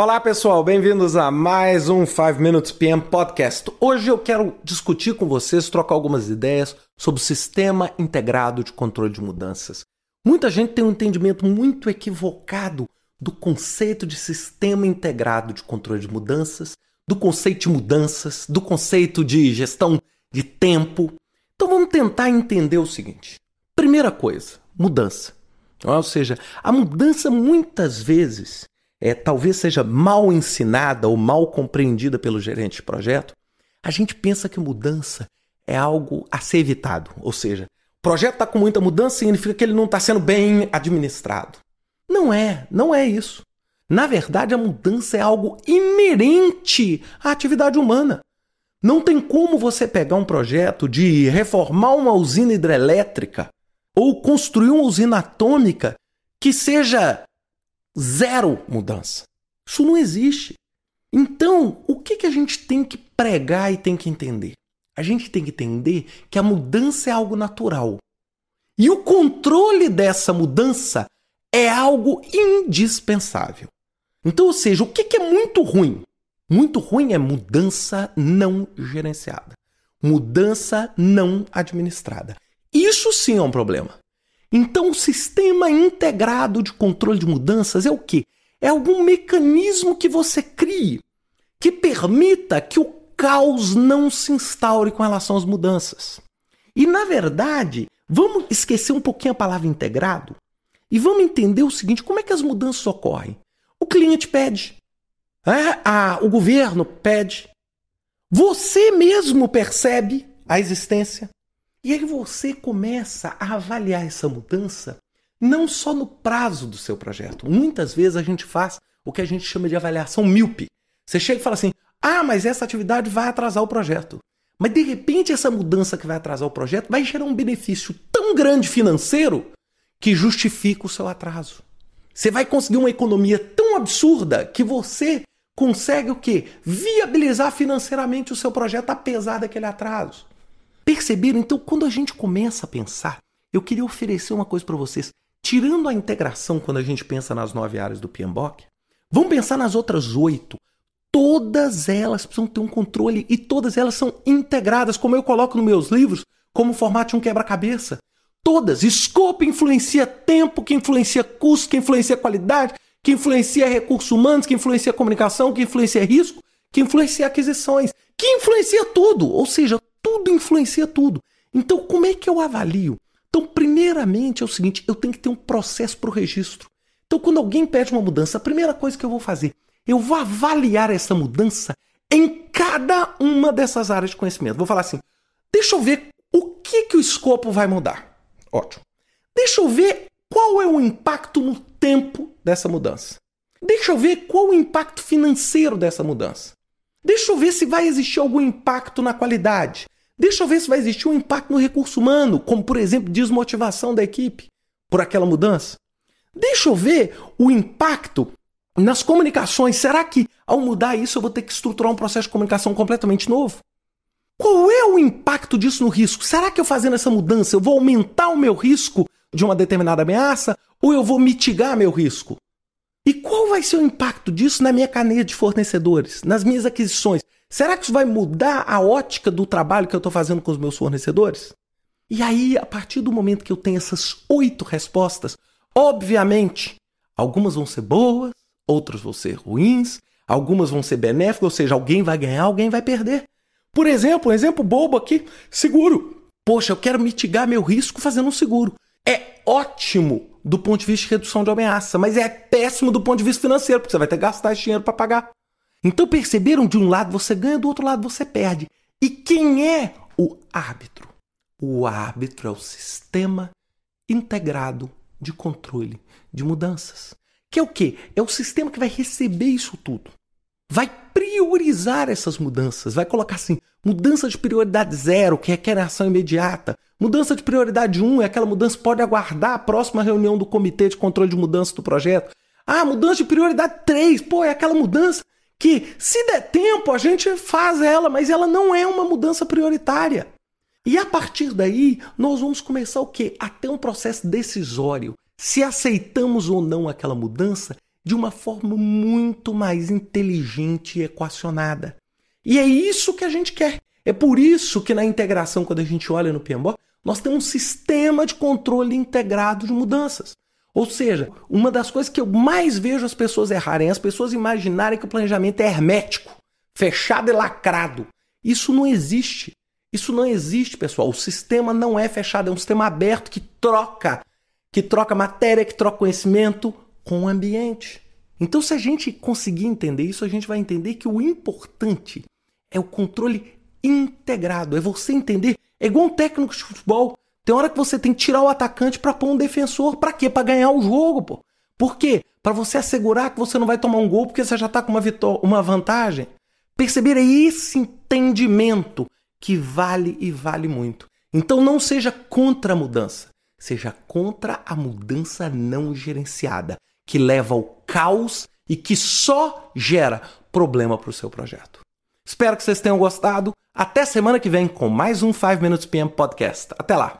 Olá pessoal, bem-vindos a mais um 5 Minutes PM Podcast. Hoje eu quero discutir com vocês, trocar algumas ideias sobre o sistema integrado de controle de mudanças. Muita gente tem um entendimento muito equivocado do conceito de sistema integrado de controle de mudanças, do conceito de mudanças, do conceito de gestão de tempo. Então vamos tentar entender o seguinte. Primeira coisa, mudança. Ou seja, a mudança muitas vezes é, talvez seja mal ensinada ou mal compreendida pelo gerente de projeto. A gente pensa que mudança é algo a ser evitado. Ou seja, o projeto está com muita mudança significa que ele não está sendo bem administrado. Não é, não é isso. Na verdade, a mudança é algo inerente à atividade humana. Não tem como você pegar um projeto de reformar uma usina hidrelétrica ou construir uma usina atômica que seja zero mudança. Isso não existe. Então, o que, que a gente tem que pregar e tem que entender? A gente tem que entender que a mudança é algo natural. E o controle dessa mudança é algo indispensável. Então, ou seja, o que, que é muito ruim? Muito ruim é mudança não gerenciada, mudança não administrada. Isso sim é um problema. Então, o sistema integrado de controle de mudanças é o quê? É algum mecanismo que você crie que permita que o caos não se instaure com relação às mudanças. E, na verdade, vamos esquecer um pouquinho a palavra integrado e vamos entender o seguinte: como é que as mudanças ocorrem? O cliente pede, é, a, o governo pede, você mesmo percebe a existência. E aí você começa a avaliar essa mudança não só no prazo do seu projeto. Muitas vezes a gente faz o que a gente chama de avaliação míope. Você chega e fala assim: ah, mas essa atividade vai atrasar o projeto. Mas de repente essa mudança que vai atrasar o projeto vai gerar um benefício tão grande financeiro que justifica o seu atraso. Você vai conseguir uma economia tão absurda que você consegue o quê? Viabilizar financeiramente o seu projeto apesar daquele atraso. Perceberam? Então, quando a gente começa a pensar, eu queria oferecer uma coisa para vocês. Tirando a integração quando a gente pensa nas nove áreas do PMBOK, vamos pensar nas outras oito. Todas elas precisam ter um controle e todas elas são integradas, como eu coloco nos meus livros, como formato de um quebra-cabeça. Todas. Scope influencia tempo, que influencia custo, que influencia qualidade, que influencia recursos humanos, que influencia comunicação, que influencia risco, que influencia aquisições, que influencia tudo. Ou seja, tudo influencia tudo. Então, como é que eu avalio? Então, primeiramente é o seguinte: eu tenho que ter um processo para o registro. Então, quando alguém pede uma mudança, a primeira coisa que eu vou fazer, eu vou avaliar essa mudança em cada uma dessas áreas de conhecimento. Vou falar assim: deixa eu ver o que, que o escopo vai mudar. Ótimo. Deixa eu ver qual é o impacto no tempo dessa mudança. Deixa eu ver qual o impacto financeiro dessa mudança. Deixa eu ver se vai existir algum impacto na qualidade. Deixa eu ver se vai existir um impacto no recurso humano, como por exemplo desmotivação da equipe por aquela mudança. Deixa eu ver o impacto nas comunicações. Será que ao mudar isso eu vou ter que estruturar um processo de comunicação completamente novo? Qual é o impacto disso no risco? Será que eu fazendo essa mudança eu vou aumentar o meu risco de uma determinada ameaça ou eu vou mitigar meu risco? E qual vai ser o impacto disso na minha cadeia de fornecedores, nas minhas aquisições? Será que isso vai mudar a ótica do trabalho que eu estou fazendo com os meus fornecedores? E aí, a partir do momento que eu tenho essas oito respostas, obviamente, algumas vão ser boas, outras vão ser ruins, algumas vão ser benéficas, ou seja, alguém vai ganhar, alguém vai perder. Por exemplo, um exemplo bobo aqui: seguro. Poxa, eu quero mitigar meu risco fazendo um seguro. É ótimo do ponto de vista de redução de ameaça, mas é péssimo do ponto de vista financeiro, porque você vai ter que gastar esse dinheiro para pagar. Então perceberam? De um lado você ganha, do outro lado você perde. E quem é o árbitro? O árbitro é o sistema integrado de controle de mudanças. Que é o quê? É o sistema que vai receber isso tudo vai priorizar essas mudanças, vai colocar assim, mudança de prioridade zero, que requer ação imediata. Mudança de prioridade 1 um, é aquela mudança que pode aguardar a próxima reunião do comitê de controle de mudança do projeto. Ah, mudança de prioridade 3, pô, é aquela mudança que, se der tempo, a gente faz ela, mas ela não é uma mudança prioritária. E a partir daí, nós vamos começar o quê? A ter um processo decisório. Se aceitamos ou não aquela mudança de uma forma muito mais inteligente e equacionada. E é isso que a gente quer. É por isso que na integração, quando a gente olha no PMBOK, nós temos um sistema de controle integrado de mudanças. Ou seja, uma das coisas que eu mais vejo as pessoas errarem, as pessoas imaginarem que o planejamento é hermético, fechado e lacrado. Isso não existe. Isso não existe, pessoal. O sistema não é fechado, é um sistema aberto que troca, que troca matéria, que troca conhecimento com o ambiente. Então, se a gente conseguir entender isso, a gente vai entender que o importante é o controle integrado, é você entender. É igual um técnico de futebol. Tem hora que você tem que tirar o atacante para pôr um defensor. Para quê? Para ganhar o jogo, pô. Por quê? Para você assegurar que você não vai tomar um gol porque você já está com uma, uma vantagem. Perceber é esse entendimento que vale e vale muito. Então não seja contra a mudança, seja contra a mudança não gerenciada, que leva ao caos e que só gera problema para o seu projeto. Espero que vocês tenham gostado. Até semana que vem com mais um 5 Minutes PM Podcast. Até lá!